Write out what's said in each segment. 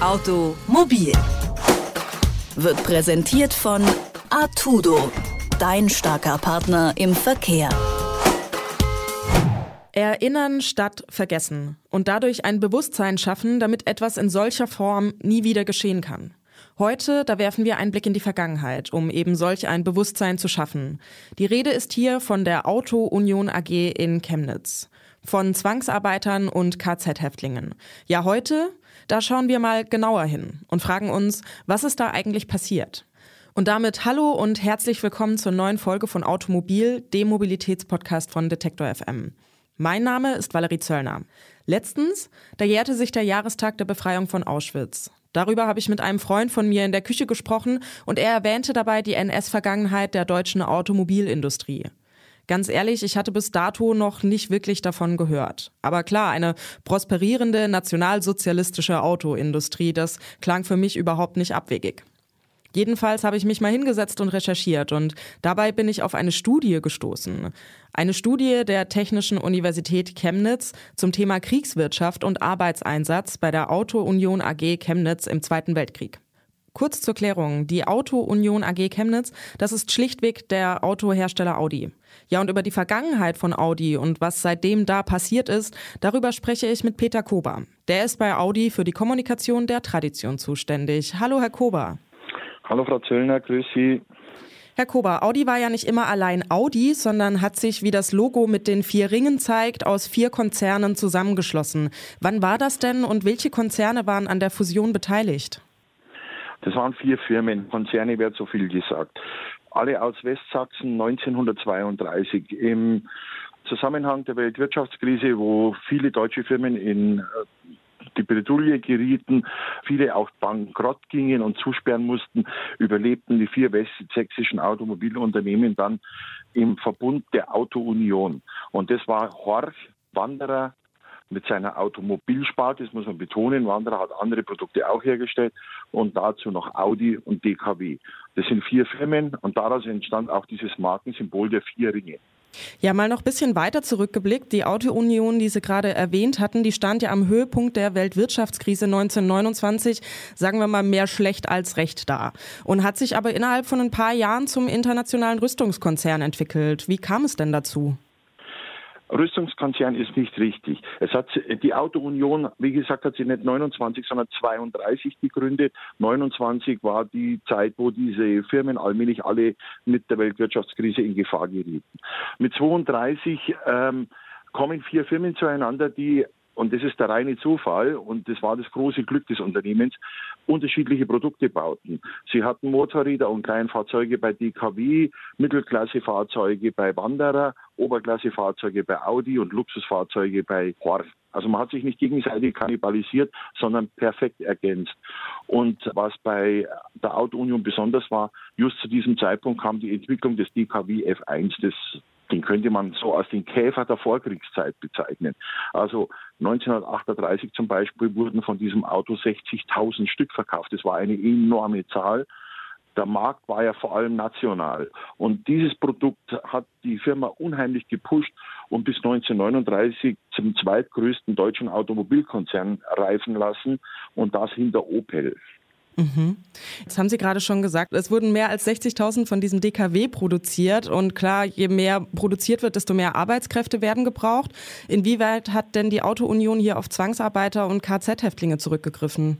Automobil wird präsentiert von Artudo, dein starker Partner im Verkehr. Erinnern statt vergessen und dadurch ein Bewusstsein schaffen, damit etwas in solcher Form nie wieder geschehen kann. Heute, da werfen wir einen Blick in die Vergangenheit, um eben solch ein Bewusstsein zu schaffen. Die Rede ist hier von der Auto Union AG in Chemnitz, von Zwangsarbeitern und KZ-Häftlingen. Ja, heute, da schauen wir mal genauer hin und fragen uns, was ist da eigentlich passiert? Und damit hallo und herzlich willkommen zur neuen Folge von Automobil, dem Mobilitätspodcast von Detektor FM. Mein Name ist Valerie Zöllner. Letztens, da jährte sich der Jahrestag der Befreiung von Auschwitz. Darüber habe ich mit einem Freund von mir in der Küche gesprochen und er erwähnte dabei die NS-Vergangenheit der deutschen Automobilindustrie. Ganz ehrlich, ich hatte bis dato noch nicht wirklich davon gehört. Aber klar, eine prosperierende nationalsozialistische Autoindustrie, das klang für mich überhaupt nicht abwegig. Jedenfalls habe ich mich mal hingesetzt und recherchiert und dabei bin ich auf eine Studie gestoßen. Eine Studie der Technischen Universität Chemnitz zum Thema Kriegswirtschaft und Arbeitseinsatz bei der Auto Union AG Chemnitz im Zweiten Weltkrieg. Kurz zur Klärung, die Auto Union AG Chemnitz, das ist schlichtweg der Autohersteller Audi. Ja, und über die Vergangenheit von Audi und was seitdem da passiert ist, darüber spreche ich mit Peter Kober. Der ist bei Audi für die Kommunikation der Tradition zuständig. Hallo, Herr Kober. Hallo Frau Zöllner, grüß Sie. Herr Kober, Audi war ja nicht immer allein Audi, sondern hat sich, wie das Logo mit den vier Ringen zeigt, aus vier Konzernen zusammengeschlossen. Wann war das denn und welche Konzerne waren an der Fusion beteiligt? Das waren vier Firmen, Konzerne wird so viel gesagt. Alle aus Westsachsen 1932 im Zusammenhang der Weltwirtschaftskrise, wo viele deutsche Firmen in die Bredouille gerieten, viele auch bankrott gingen und zusperren mussten, überlebten die vier westsächsischen Automobilunternehmen dann im Verbund der Auto-Union. Und das war Horch, Wanderer, mit seiner Automobilsparte, das muss man betonen. Wanderer hat andere Produkte auch hergestellt und dazu noch Audi und DKW. Das sind vier Firmen und daraus entstand auch dieses Markensymbol der vier Ringe. Ja, mal noch ein bisschen weiter zurückgeblickt. Die Auto-Union, die Sie gerade erwähnt hatten, die stand ja am Höhepunkt der Weltwirtschaftskrise 1929, sagen wir mal mehr schlecht als recht da. Und hat sich aber innerhalb von ein paar Jahren zum internationalen Rüstungskonzern entwickelt. Wie kam es denn dazu? Rüstungskonzern ist nicht richtig. Es hat die Auto-Union, wie gesagt, hat sie nicht 29, sondern 32 gegründet. 29 war die Zeit, wo diese Firmen allmählich alle mit der Weltwirtschaftskrise in Gefahr gerieten. Mit 32 ähm, kommen vier Firmen zueinander, die und das ist der reine Zufall und das war das große Glück des Unternehmens, unterschiedliche Produkte bauten. Sie hatten Motorräder und Kleinfahrzeuge bei DKW, Mittelklassefahrzeuge bei Wanderer, Oberklassefahrzeuge bei Audi und Luxusfahrzeuge bei Horch. Also man hat sich nicht gegenseitig kannibalisiert, sondern perfekt ergänzt. Und was bei der Auto-Union besonders war, just zu diesem Zeitpunkt kam die Entwicklung des DKW F1, des den könnte man so als den Käfer der Vorkriegszeit bezeichnen. Also 1938 zum Beispiel wurden von diesem Auto 60.000 Stück verkauft. Das war eine enorme Zahl. Der Markt war ja vor allem national. Und dieses Produkt hat die Firma unheimlich gepusht und bis 1939 zum zweitgrößten deutschen Automobilkonzern reifen lassen und das hinter Opel. Mhm. Jetzt haben Sie gerade schon gesagt, es wurden mehr als 60.000 von diesem DKW produziert und klar, je mehr produziert wird, desto mehr Arbeitskräfte werden gebraucht. Inwieweit hat denn die Auto-Union hier auf Zwangsarbeiter und KZ-Häftlinge zurückgegriffen?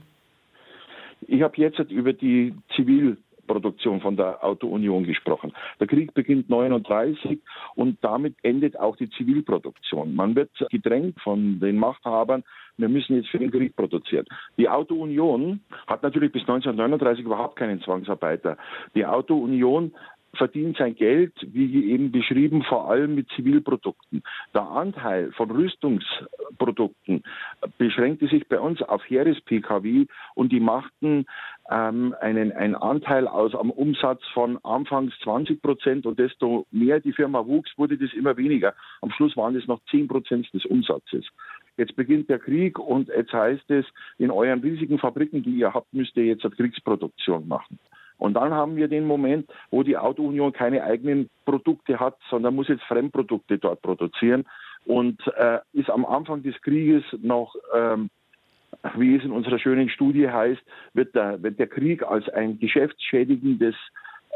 Ich habe jetzt über die Zivil Produktion von der Auto-Union gesprochen. Der Krieg beginnt 39 und damit endet auch die Zivilproduktion. Man wird gedrängt von den Machthabern, wir müssen jetzt für den Krieg produzieren. Die Auto-Union hat natürlich bis 1939 überhaupt keinen Zwangsarbeiter. Die Auto-Union verdient sein Geld, wie eben beschrieben, vor allem mit Zivilprodukten. Der Anteil von Rüstungsprodukten beschränkte sich bei uns auf Heeres-Pkw und die machten ähm, einen, einen Anteil aus am Umsatz von anfangs 20 Prozent und desto mehr die Firma wuchs, wurde das immer weniger. Am Schluss waren es noch 10 Prozent des Umsatzes. Jetzt beginnt der Krieg und jetzt heißt es, in euren riesigen Fabriken, die ihr habt, müsst ihr jetzt eine Kriegsproduktion machen. Und dann haben wir den Moment, wo die Auto-Union keine eigenen Produkte hat, sondern muss jetzt Fremdprodukte dort produzieren und äh, ist am Anfang des Krieges noch ähm, wie es in unserer schönen Studie heißt, wird der, wird der Krieg als ein geschäftsschädigendes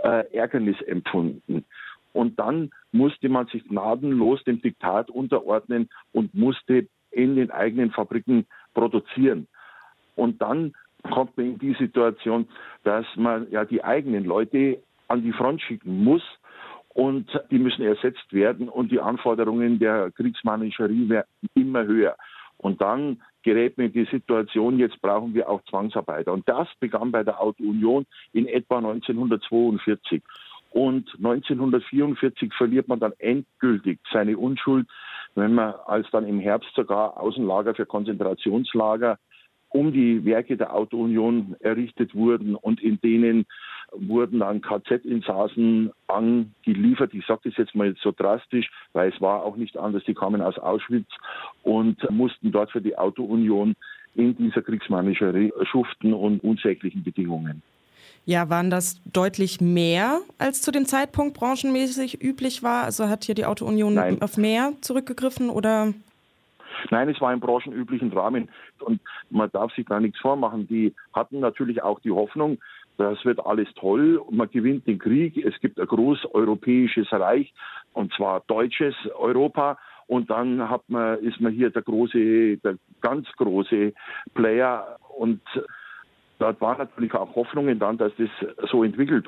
äh, Ärgernis empfunden. Und dann musste man sich gnadenlos dem Diktat unterordnen und musste in den eigenen Fabriken produzieren. Und dann kommt man in die Situation, dass man ja die eigenen Leute an die Front schicken muss und die müssen ersetzt werden und die Anforderungen der Kriegsmanagerie werden immer höher. Und dann gerät man in die Situation, jetzt brauchen wir auch Zwangsarbeiter. Und das begann bei der Auto Union in etwa 1942. Und 1944 verliert man dann endgültig seine Unschuld, wenn man als dann im Herbst sogar Außenlager für Konzentrationslager um die Werke der Auto-Union errichtet wurden und in denen wurden dann KZ-Insassen angeliefert. Ich sage das jetzt mal so drastisch, weil es war auch nicht anders. Die kamen aus Auschwitz und mussten dort für die Auto-Union in dieser Kriegsmanagerie schuften und unsäglichen Bedingungen. Ja, waren das deutlich mehr, als zu dem Zeitpunkt branchenmäßig üblich war? Also hat hier die Auto-Union auf mehr zurückgegriffen oder? Nein, es war im branchenüblichen Rahmen und man darf sich gar nichts vormachen. Die hatten natürlich auch die Hoffnung, das wird alles toll und man gewinnt den Krieg. Es gibt ein groß europäisches Reich und zwar deutsches Europa. Und dann hat man, ist man hier der große, der ganz große Player und dort waren natürlich auch Hoffnungen dann, dass das so entwickelt.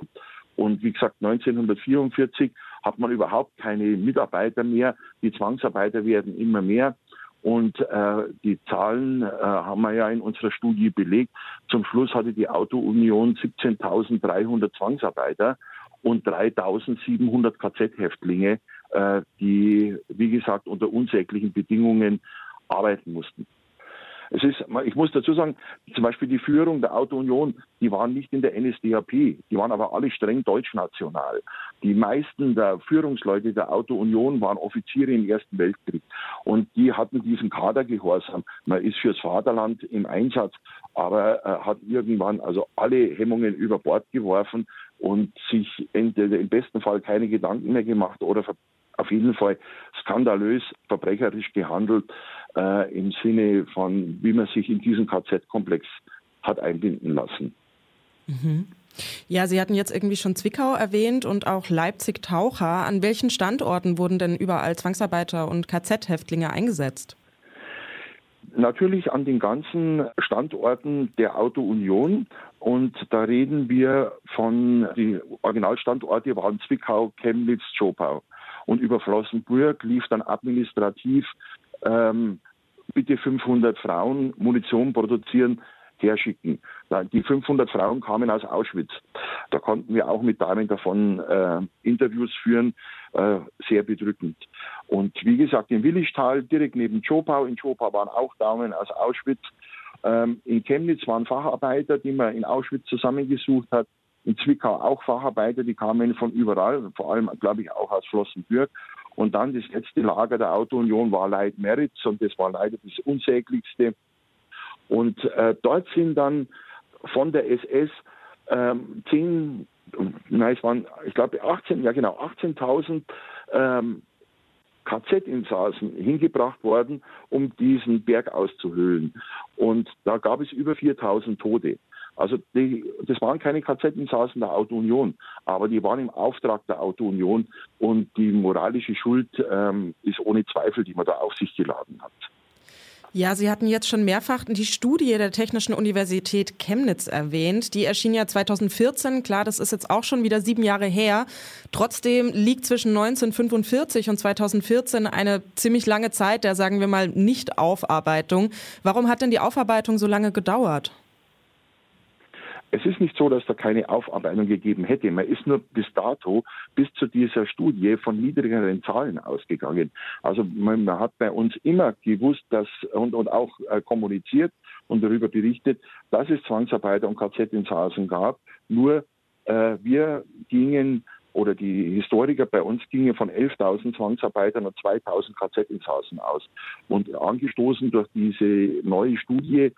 Und wie gesagt, 1944 hat man überhaupt keine Mitarbeiter mehr. Die Zwangsarbeiter werden immer mehr. Und äh, die Zahlen äh, haben wir ja in unserer Studie belegt. Zum Schluss hatte die Auto-Union 17.300 Zwangsarbeiter und 3.700 KZ-Häftlinge, äh, die, wie gesagt, unter unsäglichen Bedingungen arbeiten mussten. Es ist, ich muss dazu sagen, zum Beispiel die Führung der Auto-Union, die waren nicht in der NSDAP, die waren aber alle streng deutschnational. Die meisten der Führungsleute der Auto-Union waren Offiziere im Ersten Weltkrieg und die hatten diesen Kadergehorsam. Man ist fürs Vaterland im Einsatz, aber äh, hat irgendwann also alle Hemmungen über Bord geworfen und sich entweder im besten Fall keine Gedanken mehr gemacht oder auf jeden Fall skandalös verbrecherisch gehandelt äh, im Sinne von, wie man sich in diesen KZ-Komplex hat einbinden lassen. Mhm. Ja, Sie hatten jetzt irgendwie schon Zwickau erwähnt und auch Leipzig-Taucher. An welchen Standorten wurden denn überall Zwangsarbeiter und KZ-Häftlinge eingesetzt? Natürlich an den ganzen Standorten der Auto-Union. Und da reden wir von, die Originalstandorte waren Zwickau, Chemnitz, Schopau. Und über Flossenburg lief dann administrativ ähm, bitte 500 Frauen Munition produzieren, herschicken. Die 500 Frauen kamen aus Auschwitz. Da konnten wir auch mit Damen davon äh, Interviews führen, äh, sehr bedrückend. Und wie gesagt, in Willischtal, direkt neben Chopau, in Chopau waren auch Damen aus Auschwitz. Ähm, in Chemnitz waren Facharbeiter, die man in Auschwitz zusammengesucht hat. In Zwickau auch Facharbeiter, die kamen von überall, vor allem, glaube ich, auch aus Flossenbürg. Und dann das letzte Lager der Auto-Union war Leid Meritz und das war leider das unsäglichste. Und äh, dort sind dann von der SS ähm, zehn, nein, es waren, ich glaube 18, ja genau, 18.000 ähm, KZ-Insassen hingebracht worden, um diesen Berg auszuhöhlen. Und da gab es über 4000 Tote. Also die, das waren keine KZ-Insassen der Auto-Union, aber die waren im Auftrag der Auto-Union und die moralische Schuld ähm, ist ohne Zweifel, die man da auf sich geladen hat. Ja, Sie hatten jetzt schon mehrfach die Studie der Technischen Universität Chemnitz erwähnt. Die erschien ja 2014. Klar, das ist jetzt auch schon wieder sieben Jahre her. Trotzdem liegt zwischen 1945 und 2014 eine ziemlich lange Zeit der, sagen wir mal, Nicht-Aufarbeitung. Warum hat denn die Aufarbeitung so lange gedauert? Es ist nicht so, dass da keine Aufarbeitung gegeben hätte. Man ist nur bis dato, bis zu dieser Studie von niedrigeren Zahlen ausgegangen. Also man, man hat bei uns immer gewusst, dass und, und auch äh, kommuniziert und darüber berichtet, dass es Zwangsarbeiter und KZ-Insassen gab. Nur äh, wir gingen oder die Historiker bei uns gingen von 11.000 Zwangsarbeitern und 2.000 KZ-Insassen aus. Und angestoßen durch diese neue Studie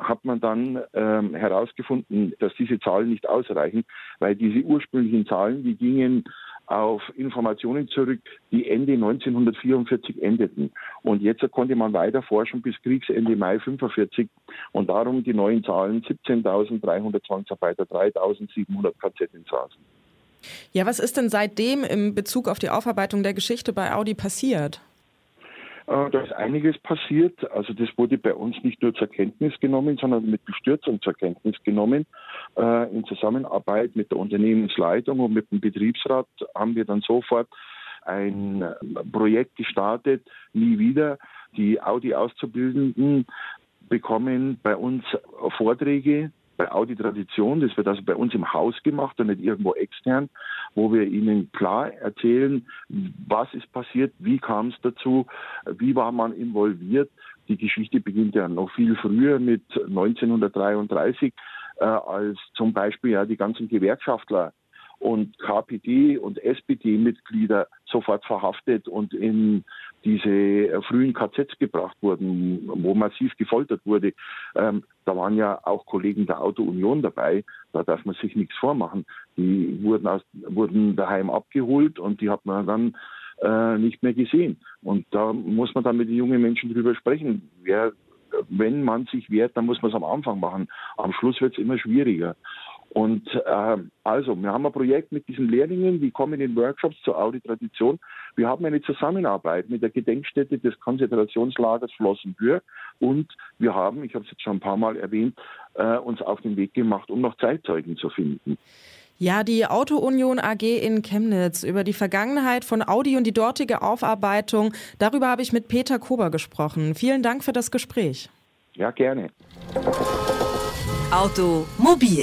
hat man dann ähm, herausgefunden, dass diese Zahlen nicht ausreichen, weil diese ursprünglichen Zahlen, die gingen auf Informationen zurück, die Ende 1944 endeten. Und jetzt konnte man weiter forschen bis Kriegsende Mai 45 und darum die neuen Zahlen 17.300 Zwangsarbeiter, 3.700 KZ-Insassen. Ja, was ist denn seitdem im Bezug auf die Aufarbeitung der Geschichte bei Audi passiert? Äh, da ist einiges passiert. Also das wurde bei uns nicht nur zur Kenntnis genommen, sondern mit Bestürzung zur Kenntnis genommen. Äh, in Zusammenarbeit mit der Unternehmensleitung und mit dem Betriebsrat haben wir dann sofort ein Projekt gestartet, nie wieder. Die Audi-Auszubildenden bekommen bei uns Vorträge bei Audi Tradition. Das wird also bei uns im Haus gemacht und nicht irgendwo extern, wo wir ihnen klar erzählen, was ist passiert, wie kam es dazu, wie war man involviert. Die Geschichte beginnt ja noch viel früher mit 1933, äh, als zum Beispiel ja die ganzen Gewerkschaftler und KPD und SPD-Mitglieder sofort verhaftet und in diese frühen KZs gebracht wurden, wo massiv gefoltert wurde. Ähm, da waren ja auch Kollegen der Auto-Union dabei. Da darf man sich nichts vormachen. Die wurden, aus, wurden daheim abgeholt und die hat man dann äh, nicht mehr gesehen. Und da muss man dann mit den jungen Menschen drüber sprechen. Wer, wenn man sich wehrt, dann muss man es am Anfang machen. Am Schluss wird es immer schwieriger. Und äh, also, wir haben ein Projekt mit diesen Lehrlingen, die kommen in Workshops zur Audi-Tradition. Wir haben eine Zusammenarbeit mit der Gedenkstätte des Konzentrationslagers Flossenbürg und wir haben, ich habe es jetzt schon ein paar Mal erwähnt, äh, uns auf den Weg gemacht, um noch Zeitzeugen zu finden. Ja, die Auto-Union AG in Chemnitz über die Vergangenheit von Audi und die dortige Aufarbeitung. Darüber habe ich mit Peter Kober gesprochen. Vielen Dank für das Gespräch. Ja, gerne. Automobil